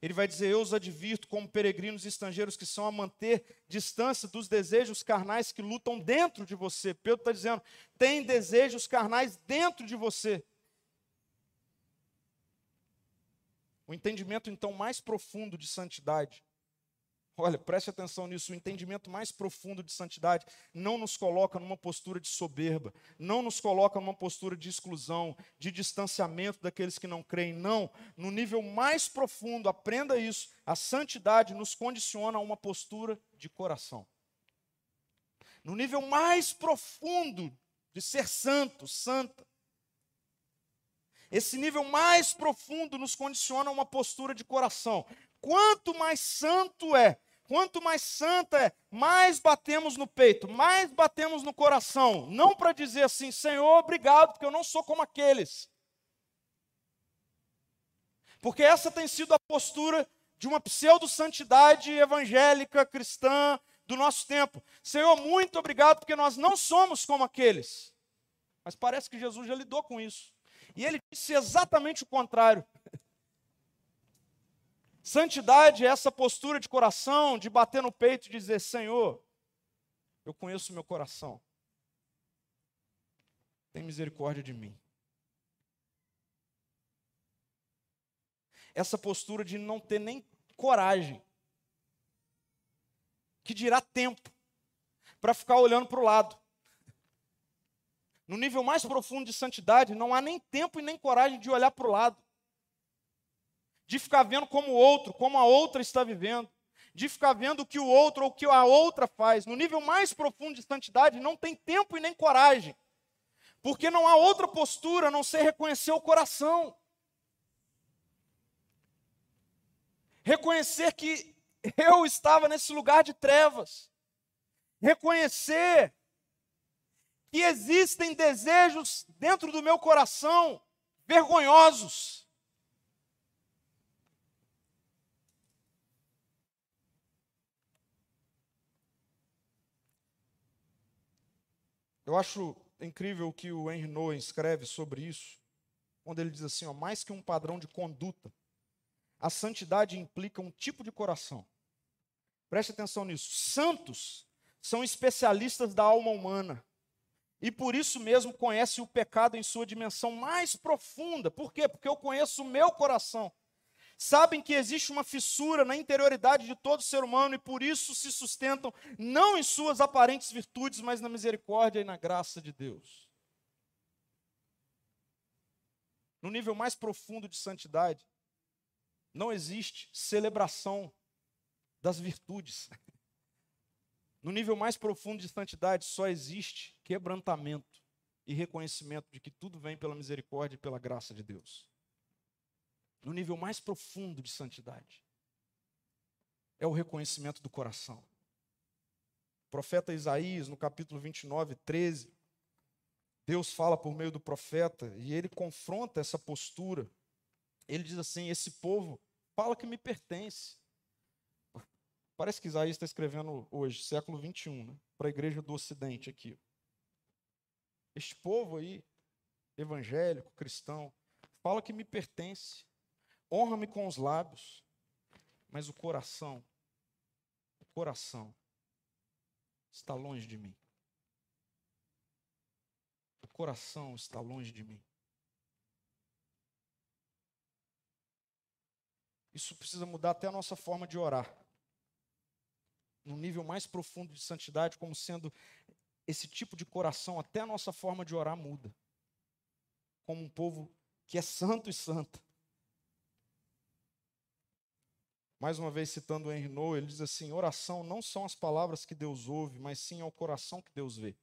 Ele vai dizer: Eu os advirto como peregrinos e estrangeiros que são a manter distância dos desejos carnais que lutam dentro de você. Pedro está dizendo: tem desejos carnais dentro de você. O entendimento, então, mais profundo de santidade Olha, preste atenção nisso. O entendimento mais profundo de santidade não nos coloca numa postura de soberba, não nos coloca numa postura de exclusão, de distanciamento daqueles que não creem. Não. No nível mais profundo, aprenda isso. A santidade nos condiciona a uma postura de coração. No nível mais profundo de ser santo, santa. Esse nível mais profundo nos condiciona a uma postura de coração. Quanto mais santo é, Quanto mais santa é, mais batemos no peito, mais batemos no coração. Não para dizer assim, Senhor, obrigado, porque eu não sou como aqueles. Porque essa tem sido a postura de uma pseudo-santidade evangélica cristã do nosso tempo. Senhor, muito obrigado, porque nós não somos como aqueles. Mas parece que Jesus já lidou com isso. E ele disse exatamente o contrário. Santidade é essa postura de coração, de bater no peito e dizer: Senhor, eu conheço o meu coração. Tem misericórdia de mim. Essa postura de não ter nem coragem, que dirá tempo, para ficar olhando para o lado. No nível mais profundo de santidade, não há nem tempo e nem coragem de olhar para o lado de ficar vendo como o outro, como a outra está vivendo, de ficar vendo o que o outro ou o que a outra faz. No nível mais profundo de santidade, não tem tempo e nem coragem, porque não há outra postura a não ser reconhecer o coração. Reconhecer que eu estava nesse lugar de trevas. Reconhecer que existem desejos dentro do meu coração vergonhosos Eu acho incrível o que o Henry Noah escreve sobre isso, quando ele diz assim: ó, mais que um padrão de conduta, a santidade implica um tipo de coração. Preste atenção nisso. Santos são especialistas da alma humana. E por isso mesmo conhecem o pecado em sua dimensão mais profunda. Por quê? Porque eu conheço o meu coração sabem que existe uma fissura na interioridade de todo ser humano e por isso se sustentam não em suas aparentes virtudes, mas na misericórdia e na graça de Deus. No nível mais profundo de santidade, não existe celebração das virtudes. *laughs* No nível mais profundo de santidade, só existe quebrantamento e reconhecimento de que tudo vem pela misericórdia e pela graça de Deus no nível mais profundo de santidade. É o reconhecimento do coração. O profeta Isaías, no capítulo 29, 13, Deus fala por meio do profeta e ele confronta essa postura. Ele diz assim: Esse povo fala que me pertence. Parece que Isaías está escrevendo hoje, século 21, né, para a igreja do Ocidente aqui. Este povo aí, evangélico, cristão, fala que me pertence honra-me com os lábios, mas o coração, o coração está longe de mim. O coração está longe de mim. Isso precisa mudar até a nossa forma de orar. No nível mais profundo de santidade, como sendo esse tipo de coração, até a nossa forma de orar muda. Como um povo que é santo e santa. Mais uma vez citando Henry Noah, ele diz assim: oração não são as palavras que Deus ouve, mas sim é o coração que Deus vê.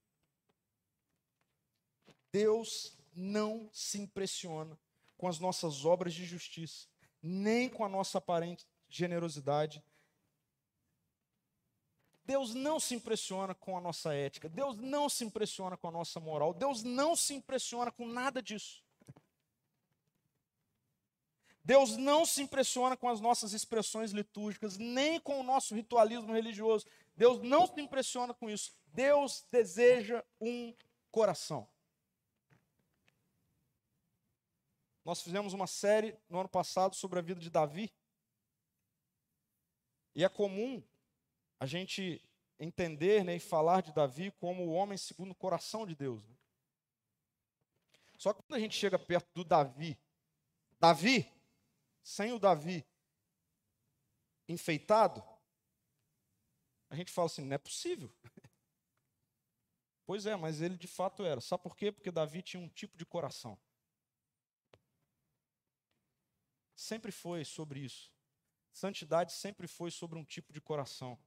Deus não se impressiona com as nossas obras de justiça, nem com a nossa aparente generosidade. Deus não se impressiona com a nossa ética, Deus não se impressiona com a nossa moral, Deus não se impressiona com nada disso. Deus não se impressiona com as nossas expressões litúrgicas, nem com o nosso ritualismo religioso. Deus não se impressiona com isso. Deus deseja um coração. Nós fizemos uma série no ano passado sobre a vida de Davi. E é comum a gente entender né, e falar de Davi como o homem segundo o coração de Deus. Né? Só que quando a gente chega perto do Davi, Davi sem o Davi enfeitado, A gente fala assim, não é possível. Pois é, mas ele de fato era. Sabe por quê? Porque Davi tinha um tipo de coração. Sempre foi sobre isso. Santidade sempre foi sobre um tipo de coração.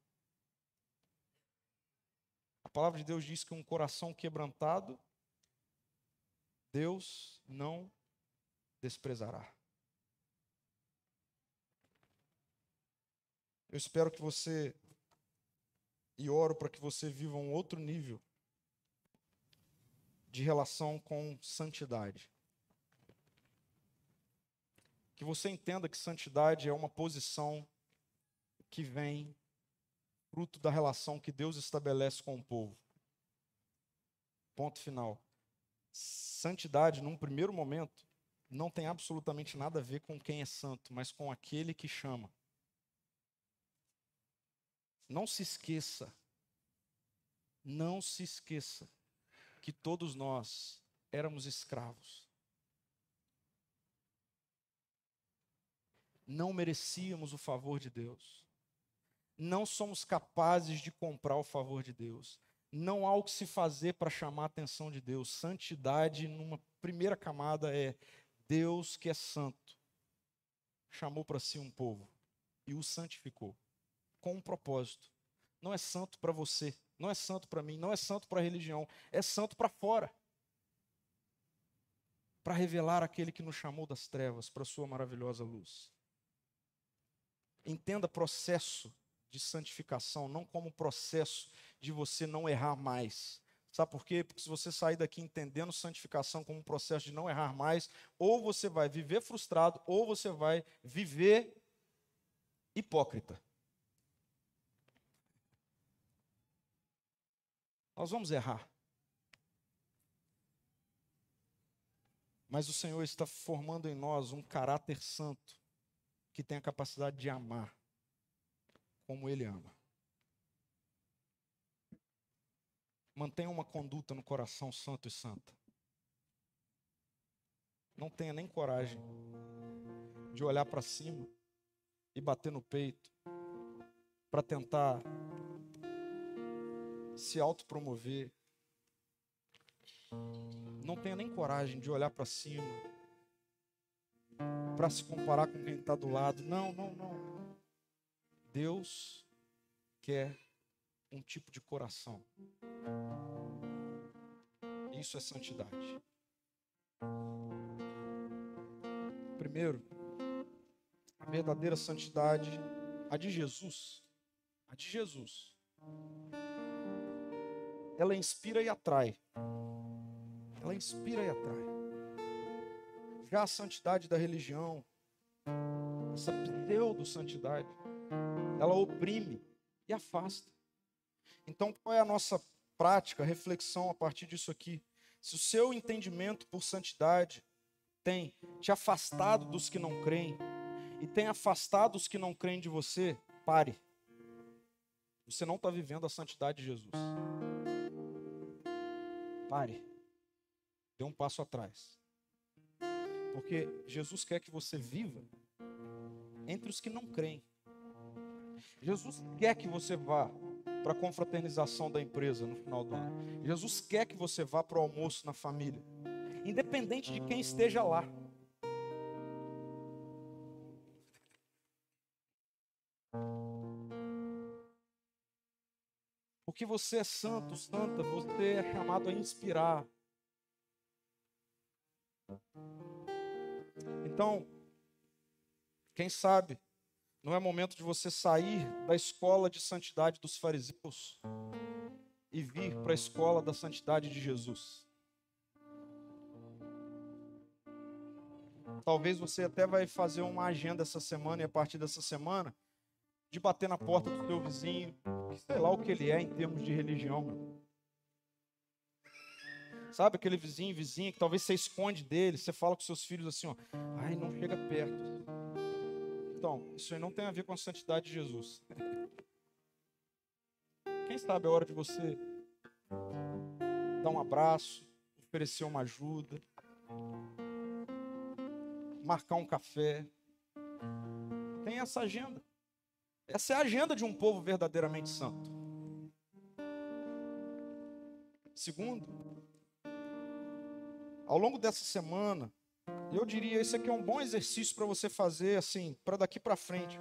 A palavra de Deus diz que um coração quebrantado, Deus não desprezará. Eu espero que você, e oro para que você viva um outro nível de relação com santidade. Que você entenda que santidade é uma posição que vem fruto da relação que Deus estabelece com o povo. Ponto final. Santidade, num primeiro momento, não tem absolutamente nada a ver com quem é santo, mas com aquele que chama. Não se esqueça, não se esqueça que todos nós éramos escravos. Não merecíamos o favor de Deus. Não somos capazes de comprar o favor de Deus. Não há o que se fazer para chamar a atenção de Deus. Santidade, numa primeira camada, é Deus que é santo. Chamou para si um povo e o santificou com um propósito. Não é santo para você, não é santo para mim, não é santo para a religião, é santo para fora. Para revelar aquele que nos chamou das trevas para a sua maravilhosa luz. Entenda processo de santificação, não como processo de você não errar mais. Sabe por quê? Porque se você sair daqui entendendo santificação como um processo de não errar mais, ou você vai viver frustrado, ou você vai viver hipócrita. Nós vamos errar. Mas o Senhor está formando em nós um caráter santo que tem a capacidade de amar como Ele ama. Mantenha uma conduta no coração santo e santa. Não tenha nem coragem de olhar para cima e bater no peito para tentar se autopromover. Não tenha nem coragem de olhar para cima para se comparar com quem está do lado. Não, não, não. Deus quer um tipo de coração. Isso é santidade. Primeiro, a verdadeira santidade, a de Jesus, a de Jesus, ela inspira e atrai. Ela inspira e atrai. Já a santidade da religião, essa pseudo-santidade, ela oprime e afasta. Então, qual é a nossa prática, reflexão a partir disso aqui? Se o seu entendimento por santidade tem te afastado dos que não creem e tem afastado os que não creem de você, pare. Você não está vivendo a santidade de Jesus. Pare. Dê um passo atrás. Porque Jesus quer que você viva entre os que não creem. Jesus quer que você vá para a confraternização da empresa no final do ano. Jesus quer que você vá para o almoço na família, independente de quem esteja lá. Porque você é santo, santa, você é chamado a inspirar. Então, quem sabe, não é momento de você sair da escola de santidade dos fariseus e vir para a escola da santidade de Jesus. Talvez você até vai fazer uma agenda essa semana e a partir dessa semana de bater na porta do seu vizinho, que sei lá o que ele é em termos de religião. Sabe aquele vizinho, vizinha, que talvez você esconde dele, você fala com seus filhos assim, ó, ai, não chega perto. Então, isso aí não tem a ver com a santidade de Jesus. Quem sabe é hora de você dar um abraço, oferecer uma ajuda, marcar um café. Tem essa agenda. Essa é a agenda de um povo verdadeiramente santo. Segundo, ao longo dessa semana, eu diria, esse aqui é um bom exercício para você fazer assim, para daqui para frente.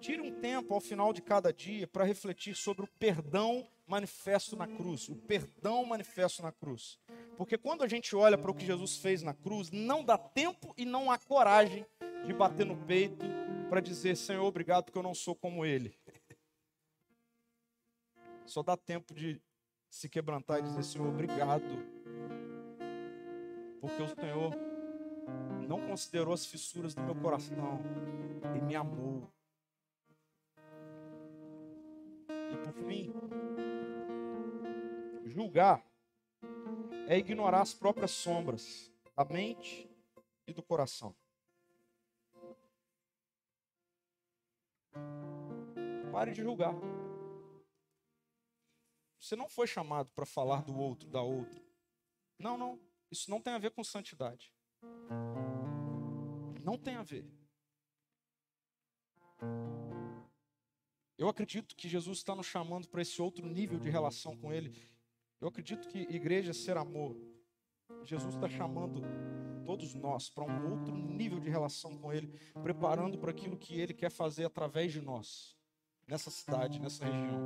Tire um tempo ao final de cada dia para refletir sobre o perdão manifesto na cruz, o perdão manifesto na cruz. Porque quando a gente olha para o que Jesus fez na cruz, não dá tempo e não há coragem de bater no peito para dizer, Senhor, obrigado porque eu não sou como ele. Só dá tempo de se quebrantar e dizer, Senhor, obrigado. Porque o Senhor não considerou as fissuras do meu coração e me amou. E por fim, julgar é ignorar as próprias sombras da mente e do coração. Pare de julgar. Você não foi chamado para falar do outro, da outra. Não, não. Isso não tem a ver com santidade. Não tem a ver. Eu acredito que Jesus está nos chamando para esse outro nível de relação com Ele. Eu acredito que igreja é ser amor. Jesus está chamando todos nós para um outro nível de relação com Ele, preparando para aquilo que Ele quer fazer através de nós, nessa cidade, nessa região.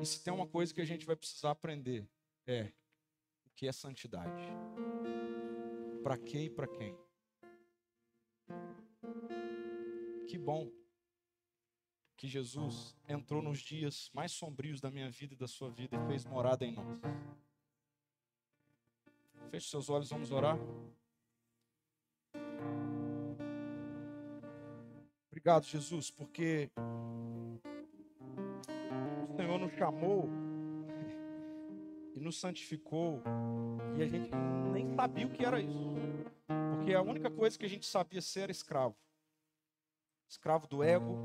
E se tem uma coisa que a gente vai precisar aprender, é o que é santidade. Para quem e para quem? Que bom que Jesus entrou nos dias mais sombrios da minha vida e da sua vida e fez morada em nós. Feche seus olhos, vamos orar. Obrigado, Jesus, porque o Senhor nos chamou e nos santificou e a gente nem sabia o que era isso. Porque a única coisa que a gente sabia ser era escravo. Escravo do ego,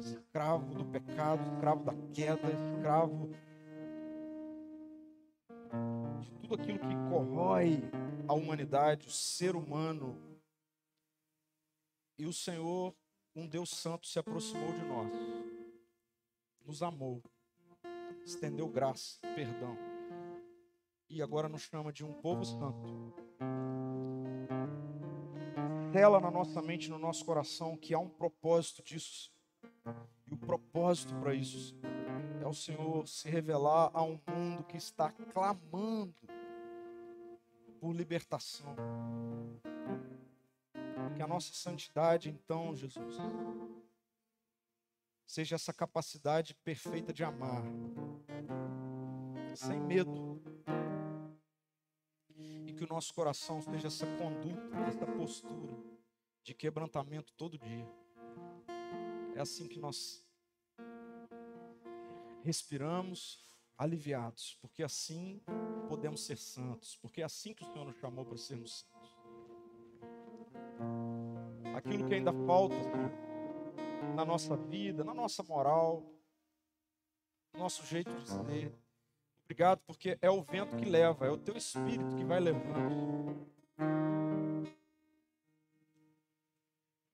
escravo do pecado, escravo da queda, escravo de tudo aquilo que corrói a humanidade, o ser humano. E o Senhor, um Deus Santo, se aproximou de nós, nos amou, estendeu graça, perdão e agora nos chama de um povo santo. Tela na nossa mente, no nosso coração, que há um propósito disso. E o propósito para isso é o Senhor se revelar a um mundo que está clamando por libertação. Que a nossa santidade, então, Jesus, seja essa capacidade perfeita de amar, sem medo, que o nosso coração seja essa conduta, essa postura de quebrantamento todo dia. É assim que nós respiramos aliviados, porque assim podemos ser santos, porque é assim que o Senhor nos chamou para sermos santos. Aquilo que ainda falta na nossa vida, na nossa moral, no nosso jeito de ser, Obrigado, porque é o vento que leva, é o teu espírito que vai levando.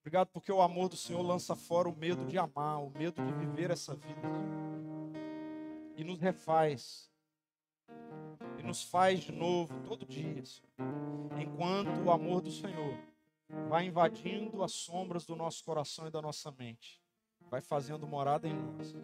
Obrigado, porque o amor do Senhor lança fora o medo de amar, o medo de viver essa vida. E nos refaz. E nos faz de novo todo dia. Enquanto o amor do Senhor vai invadindo as sombras do nosso coração e da nossa mente, vai fazendo morada em nós.